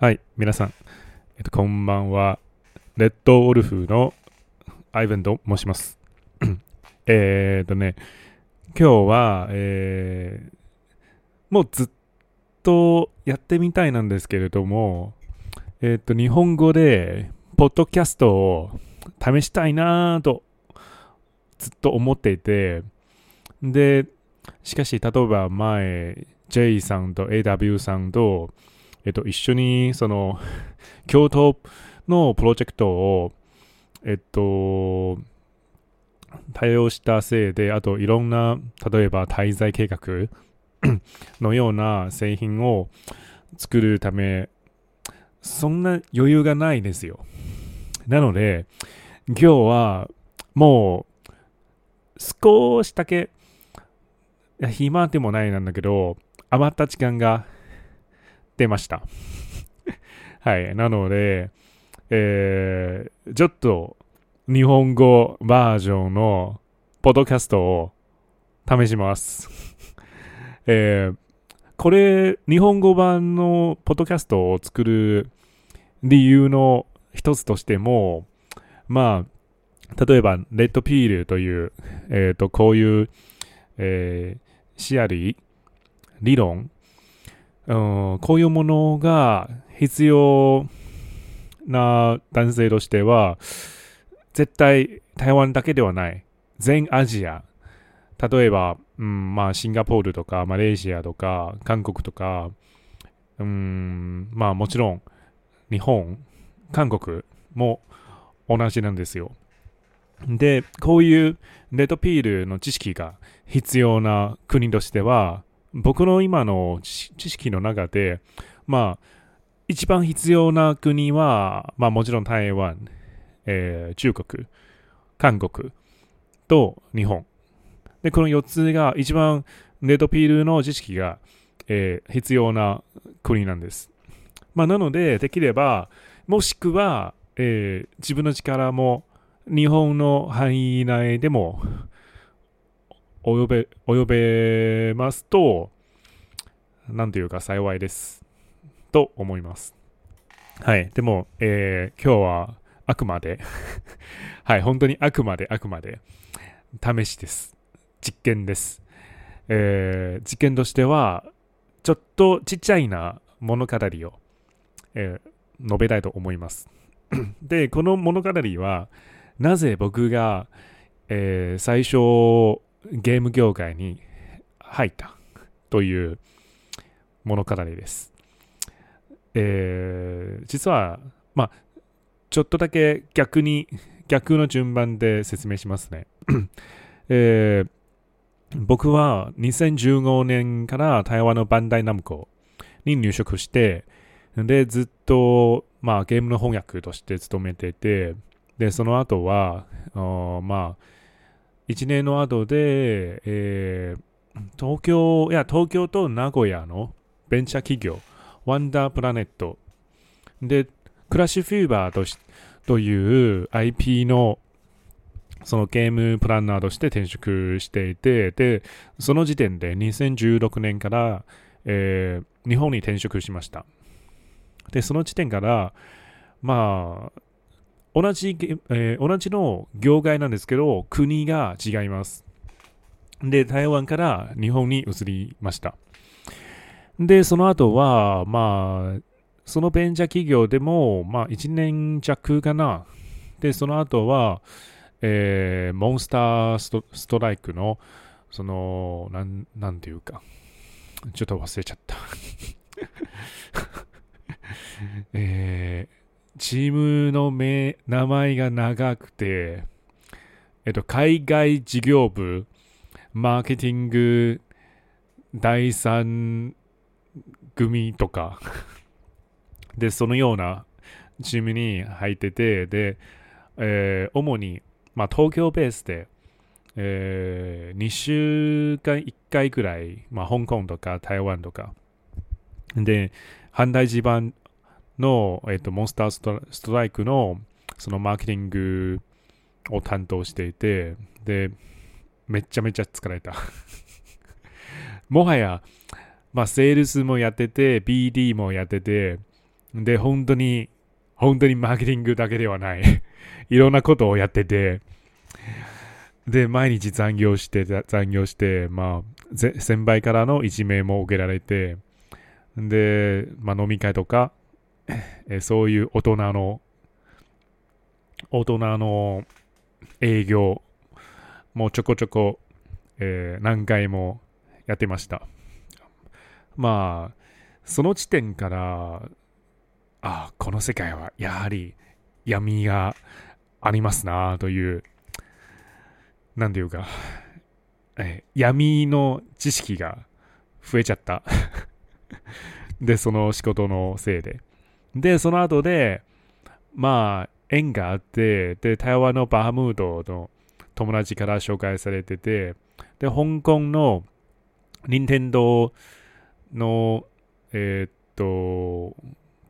はい、皆さん、えっと、こんばんは。レッドオルフのアイヴンと申します。えっとね、今日は、えーもうずっとやってみたいなんですけれども、えっと、日本語で、ポッドキャストを試したいなぁと、ずっと思っていて、で、しかし、例えば前、J さんと AW さんと、えっと、一緒に、その、京都のプロジェクトを、えっと、対応したせいで、あといろんな、例えば滞在計画 のような製品を作るため、そんな余裕がないですよ。なので、今日はもう少しだけ、暇でもないなんだけど、余った時間が出ました。はい。なので、えー、ちょっと日本語バージョンのポッドキャストを試します。えー、これ、日本語版のポッドキャストを作る理由の一つとしても、まあ、例えば、レッドピールという、えっ、と、こういう、えー、シアリー、理論、うん、こういうものが必要な男性としては、絶対台湾だけではない。全アジア。例えば、うん、まあ、シンガポールとか、マレーシアとか、韓国とか、うん、まあ、もちろん、日本、韓国も同じなんですよ。で、こういうレッドピールの知識が必要な国としては、僕の今の知識の中で、まあ、一番必要な国は、まあもちろん台湾、えー中国、韓国と日本。で、この4つが一番レッドピールの知識が、えー必要な国なんです。まあなので、できれば、もしくは、えー自分の力も日本の範囲内でも及べ、及べますと、なんというか幸いです。と思います。はい。でも、えー今日はあくまで、はい、本当にあくまであくまで、試しです。実験です。えー実験としては、ちょっとちっちゃいな物語を、えー述べたいと思います。で、この物語は、なぜ僕が、えー最初、ゲーム業界に入ったという物語です。えー実は、まあ、ちょっとだけ逆に、逆の順番で説明しますね。えー僕は2015年から台湾のバンダイナムコに入職して、で、ずっと、まあ、ゲームの翻訳として勤めてて、で、その後は、まあ、1年の後で、えー東京、いや、東京と名古屋のベンチャー企業、ワンダープラネットで、クラッシュフィーバーとしという IP のそのゲームプランナーとして転職していて、で、その時点で2016年から、えー日本に転職しました。で、その時点から、まあ、同じ、えー同じの業界なんですけど、国が違います。で、台湾から日本に移りました。で、その後は、まあ、そのベンチャー企業でも、まあ、1年弱かな。で、その後は、えーモンスターストストライクの、その、なん、なんていうか、ちょっと忘れちゃった。えーチームの名前が長くて、えっと、海外事業部、マーケティング第三組とか、で、そのようなチームに入ってて、で、えー主に、まあ、東京ベースで、え2週間1回くらい、まあ、香港とか台湾とか、で、反対地盤の、えっとモンスターストラストライクのそのマーケティングを担当していて、で、めちゃめちゃ疲れた。もはや、まあ、セールスもやってて、BD もやってて、で、本当に、本当にマーケティングだけではない。いろんなことをやってて、で、毎日残業して、残業して、まあ、先輩からのいじめも受けられて、で、まあ、飲み会とか、えそういう大人の、大人の営業もちょこちょこ、えー、何回もやってました。まあ、その時点から、あこの世界はやはり闇がありますなという、なんていうか、え闇の知識が増えちゃった で、その仕事のせいで。で、その後で、まあ、縁があって、で、台湾のバハムートの友達から紹介されてて、で、香港の任天堂の、えー、っと、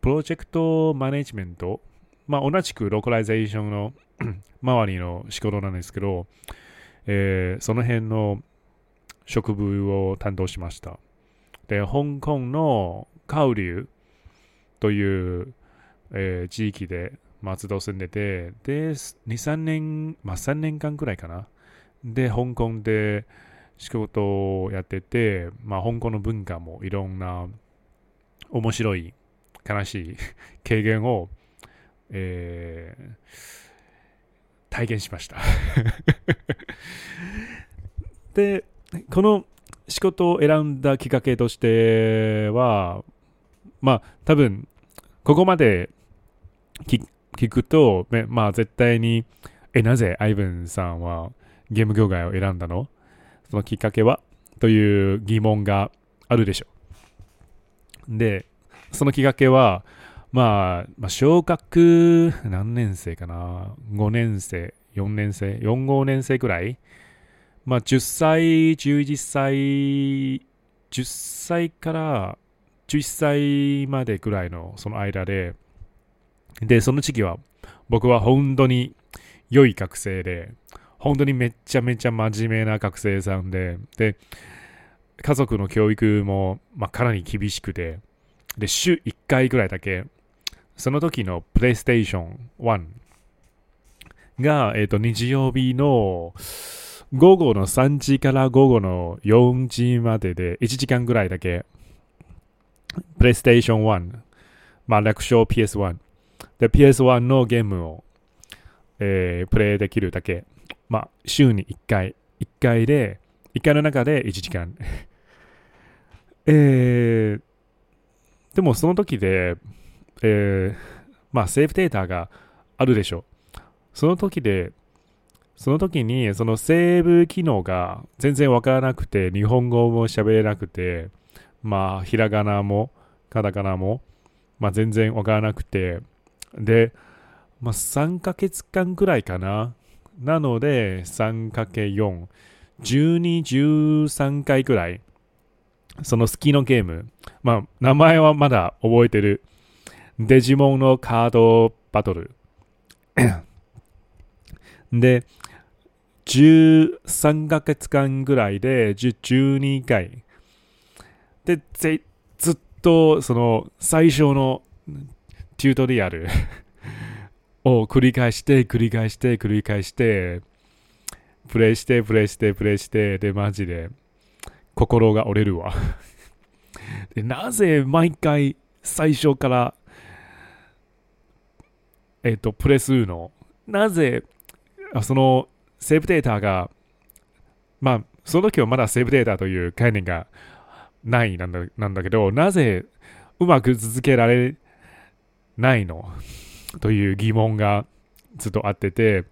プロジェクトマネジメント、まあ、同じくローカライゼーションの 周りの仕事なんですけど、えー、その辺の職務を担当しました。で、香港のカウリュウという、えー、地域で松戸住んでて、で、2、3年、まあ3年間くらいかな。で、香港で仕事をやってて、まあ香港の文化もいろんな面白い、悲しい 経験を、えー、体験しました で、この仕事を選んだきっかけとしては、まあ多分、ここまで聞くと、まあ絶対に、え、なぜアイブンさんはゲーム業界を選んだの？そのきっかけは？という疑問があるでしょう。で、そのきっかけは、まあ、まあ、小学何年生かな ?5 年生、4年生、4、5年生くらい？まあ、10歳、11歳、10歳から11歳までくらいのその間で、で、その時期は僕は本当に良い学生で、本当にめちゃめちゃ真面目な学生さんで、で、家族の教育も、まあ、かなり厳しくて、で、週1回ぐらいだけ、その時のプレイステーション1が、えっ、ー、と、日曜日の午後の3時から午後の4時までで1時間ぐらいだけ、プレイステーション1、まあ、略称 PS1 で、PS1 のゲームを、えー、プレイできるだけ。まあ、週に1回。1回で、1回の中で1時間。えー、でもその時で、えー、まあ、セーブデータがあるでしょう。その時で、その時に、そのセーブ機能が全然わからなくて、日本語も喋れなくて、まあ、ひらがなも、カタカナも、まあ、全然わからなくて、で、まあ、3ヶ月間くらいかな。なので、3×4、12、13回くらい、その好きのゲーム、まあ、名前はまだ覚えてる。デジモンのカードバトル。で、13ヶ月間ぐらいで12回。で、ぜずっとその最初のテュートリアルを繰り返して繰り返して繰り返してプレイしてプレイしてプレイしてでマジで心が折れるわ。でなぜ毎回最初からえっ、ー、とプレスのなぜそのセーブデータがまあその時はまだセーブデータという概念がないなんだなんだけどなぜうまく続けられないの？という疑問がずっとあってて、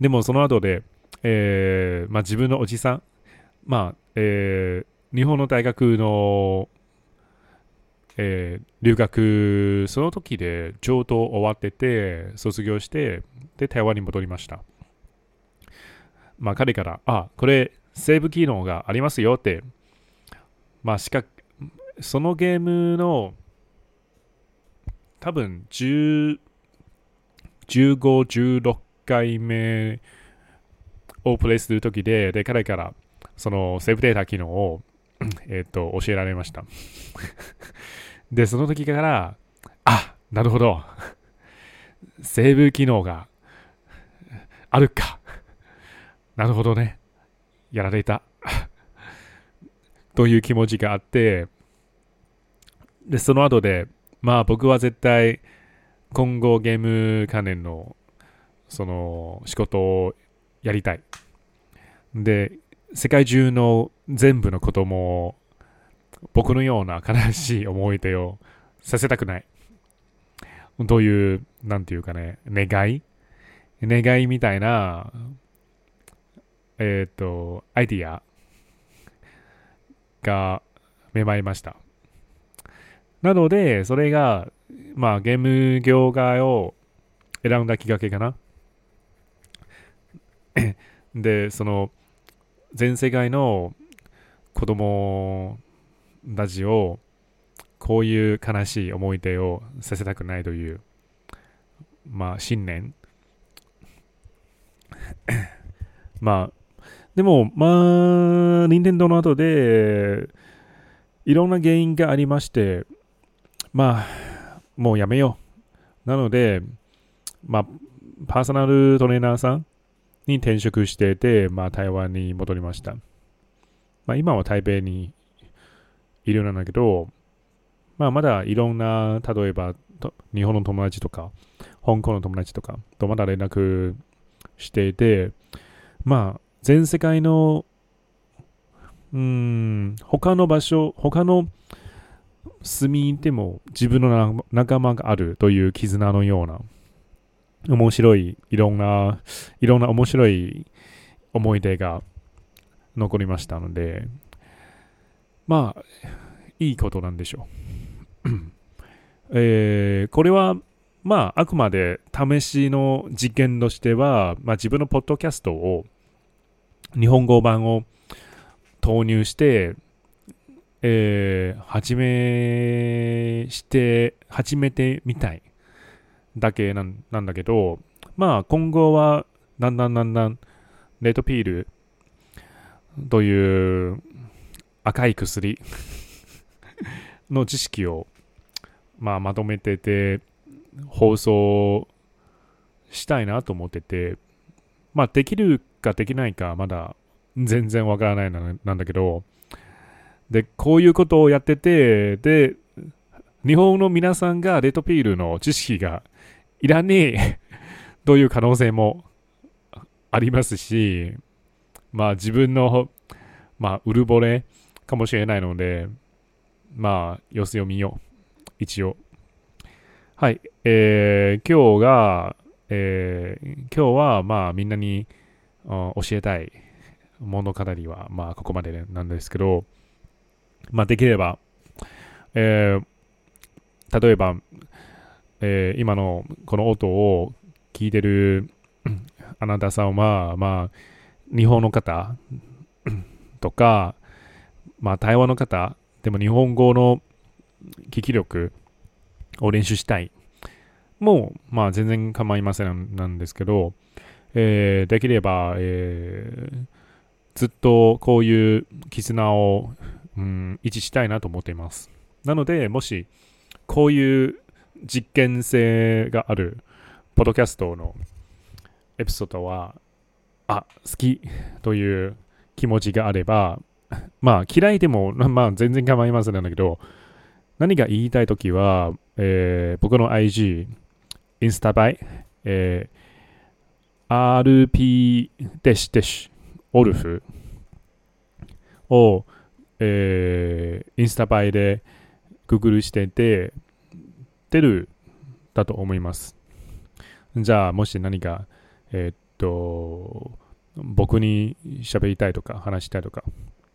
でもその後で、えー、まあ、自分のおじさん、まあ、えー、日本の大学の、えー、留学、その時で上等終わってて、卒業して、で、台湾に戻りました。まあ、彼から、あ、これ、セーブ機能がありますよって、まあ、しか、そのゲームの、多分10 15、16回目をプレイするときで、で、彼からそのセーブデータ機能を、えっ、と、教えられました。で、その時から、あ、なるほど。セーブ機能があるか。なるほどね。やられた。という気持ちがあって、で、その後で、まあ僕は絶対今後ゲーム関連のその仕事をやりたい。で、世界中の全部の子供を僕のような悲しい思い出をさせたくない。どういう、なんていうかね、願い願いみたいな、えっ、ー、と、アイディアが芽生えました。なので、それが、まあ、ゲーム業界を選んだきっかけかな。で、その、全世界の子供たちを、こういう悲しい思い出をさせたくないという、まあ、信念。まあ、でも、まあ、任天堂の後で、いろんな原因がありまして、まあ、もうやめよう。なので、まあ、パーソナルトレーナーさんに転職してて、まあ、台湾に戻りました。まあ、今は台北にいるなんだけど、まあ、まだいろんな、例えば、日本の友達とか、香港の友達とかとまだ連絡していて、まあ、全世界の、うん、他の場所、他の住みでも自分の仲間があるという絆のような面白いいろんないろんな面白い思い出が残りましたのでまあいいことなんでしょう、えー、これはまああくまで試しの実験としては、まあ、自分のポッドキャストを日本語版を投入してえー、始めして、始めてみたいだけなんなんだけど、まあ今後はだんだんだんだんレッドピールという赤い薬 の知識を、まあ、まとめてて放送したいなと思ってて、まあできるかできないかまだ全然わからないなんだけど、で、こういうことをやってて、で、日本の皆さんがレッドピールの知識がいらねえ という可能性もありますし、まあ自分の、まあ、うるぼれかもしれないので、まあ、様子を見よう。一応。はい。えー、今日が、えー、今日は、まあ、みんなに教えたい物語は、まあ、ここまでなんですけど、まあ、できれば、えー、例えば、えー、今のこの音を聞いてるあなたさんは、まあ、日本の方 とか、まあ、台湾の方、でも日本語の聞き力を練習したい。もう、まあ、全然構いませんなんですけど、えー、できれば、えー、ずっとこういう絆をうん、維持したいなと思っています。なので、もし、こういう実験性がある、ポッドキャストのエピソードは、あ、好きという気持ちがあれば、まあ、嫌いでも、まあ、全然構いませんなんだけど、何が言いたいときは、えー、僕の IG、インスタバイ、え、RP デシデシ、オルフ？を、えー、インスタ映えでググルしてて、出るだと思います。じゃあ、もし何か、えー、っと、僕に喋りたいとか話したいとか、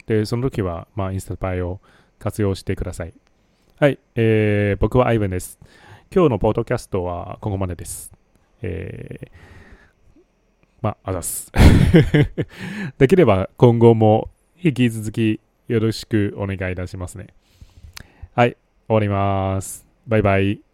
で、その時は、まあ、インスタ映えを活用してください。はい、えー、僕はアイブンです。今日のポッドキャストはここまでです。えー、まあ、あざす。できれば今後も引き続きよろしくお願いいたしますね。はい、終わります。バイバイ。